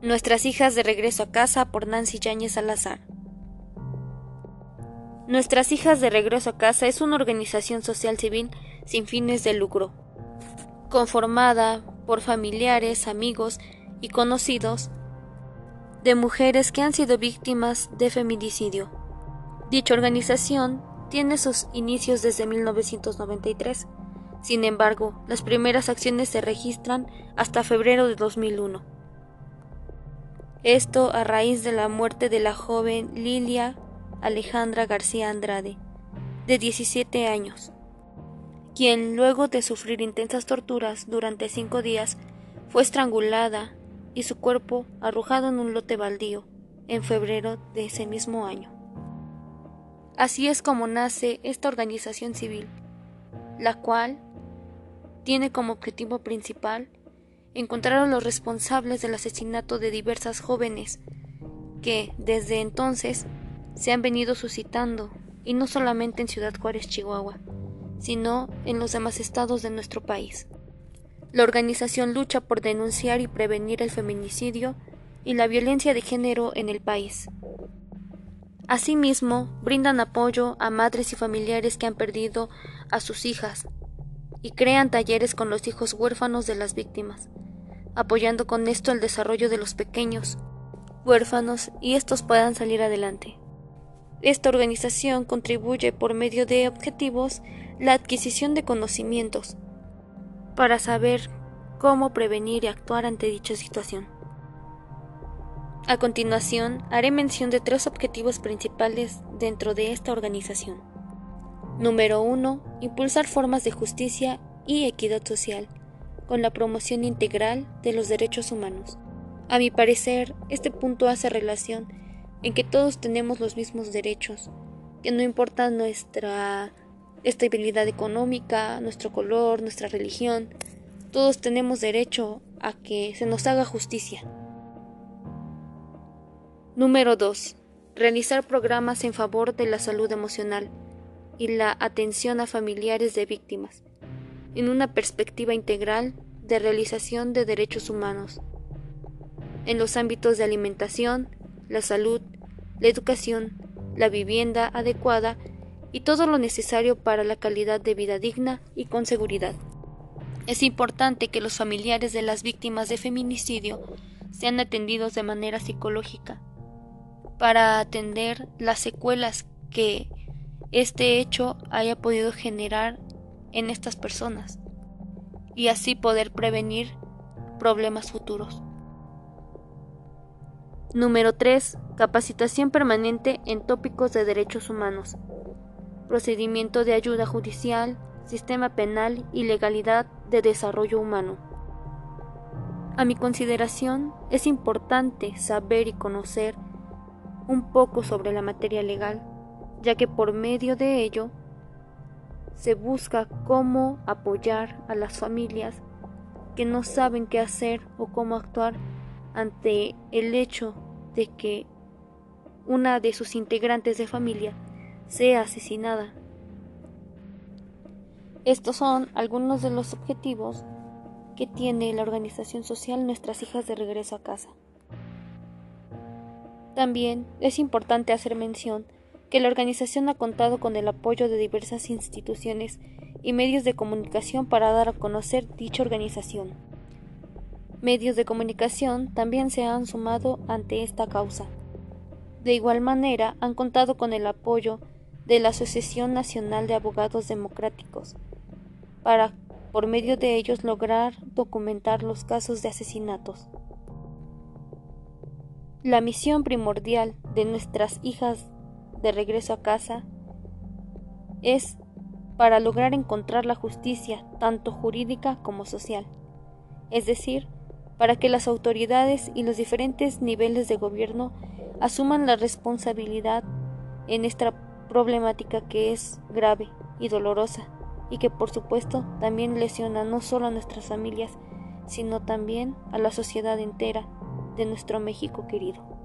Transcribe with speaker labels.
Speaker 1: Nuestras hijas de regreso a casa por Nancy Yáñez Salazar. Nuestras hijas de regreso a casa es una organización social civil sin fines de lucro, conformada por familiares, amigos y conocidos de mujeres que han sido víctimas de feminicidio. Dicha organización tiene sus inicios desde 1993. Sin embargo, las primeras acciones se registran hasta febrero de 2001. Esto a raíz de la muerte de la joven Lilia Alejandra García Andrade, de 17 años, quien luego de sufrir intensas torturas durante cinco días fue estrangulada y su cuerpo arrojado en un lote baldío en febrero de ese mismo año. Así es como nace esta organización civil, la cual tiene como objetivo principal encontraron los responsables del asesinato de diversas jóvenes que desde entonces se han venido suscitando, y no solamente en Ciudad Juárez, Chihuahua, sino en los demás estados de nuestro país. La organización lucha por denunciar y prevenir el feminicidio y la violencia de género en el país. Asimismo, brindan apoyo a madres y familiares que han perdido a sus hijas y crean talleres con los hijos huérfanos de las víctimas, apoyando con esto el desarrollo de los pequeños huérfanos y estos puedan salir adelante. Esta organización contribuye por medio de objetivos la adquisición de conocimientos para saber cómo prevenir y actuar ante dicha situación. A continuación, haré mención de tres objetivos principales dentro de esta organización. Número 1. Impulsar formas de justicia y equidad social con la promoción integral de los derechos humanos. A mi parecer, este punto hace relación en que todos tenemos los mismos derechos, que no importa nuestra estabilidad económica, nuestro color, nuestra religión, todos tenemos derecho a que se nos haga justicia. Número 2. Realizar programas en favor de la salud emocional y la atención a familiares de víctimas, en una perspectiva integral de realización de derechos humanos, en los ámbitos de alimentación, la salud, la educación, la vivienda adecuada y todo lo necesario para la calidad de vida digna y con seguridad. Es importante que los familiares de las víctimas de feminicidio sean atendidos de manera psicológica para atender las secuelas que este hecho haya podido generar en estas personas y así poder prevenir problemas futuros. Número 3. Capacitación permanente en tópicos de derechos humanos, procedimiento de ayuda judicial, sistema penal y legalidad de desarrollo humano. A mi consideración, es importante saber y conocer un poco sobre la materia legal, ya que por medio de ello se busca cómo apoyar a las familias que no saben qué hacer o cómo actuar ante el hecho de que una de sus integrantes de familia sea asesinada. Estos son algunos de los objetivos que tiene la organización social Nuestras Hijas de Regreso a Casa. También es importante hacer mención que la organización ha contado con el apoyo de diversas instituciones y medios de comunicación para dar a conocer dicha organización. Medios de comunicación también se han sumado ante esta causa. De igual manera, han contado con el apoyo de la Asociación Nacional de Abogados Democráticos para, por medio de ellos, lograr documentar los casos de asesinatos. La misión primordial de nuestras hijas de regreso a casa es para lograr encontrar la justicia tanto jurídica como social, es decir, para que las autoridades y los diferentes niveles de gobierno asuman la responsabilidad en esta problemática que es grave y dolorosa y que por supuesto también lesiona no solo a nuestras familias, sino también a la sociedad entera de nuestro México querido.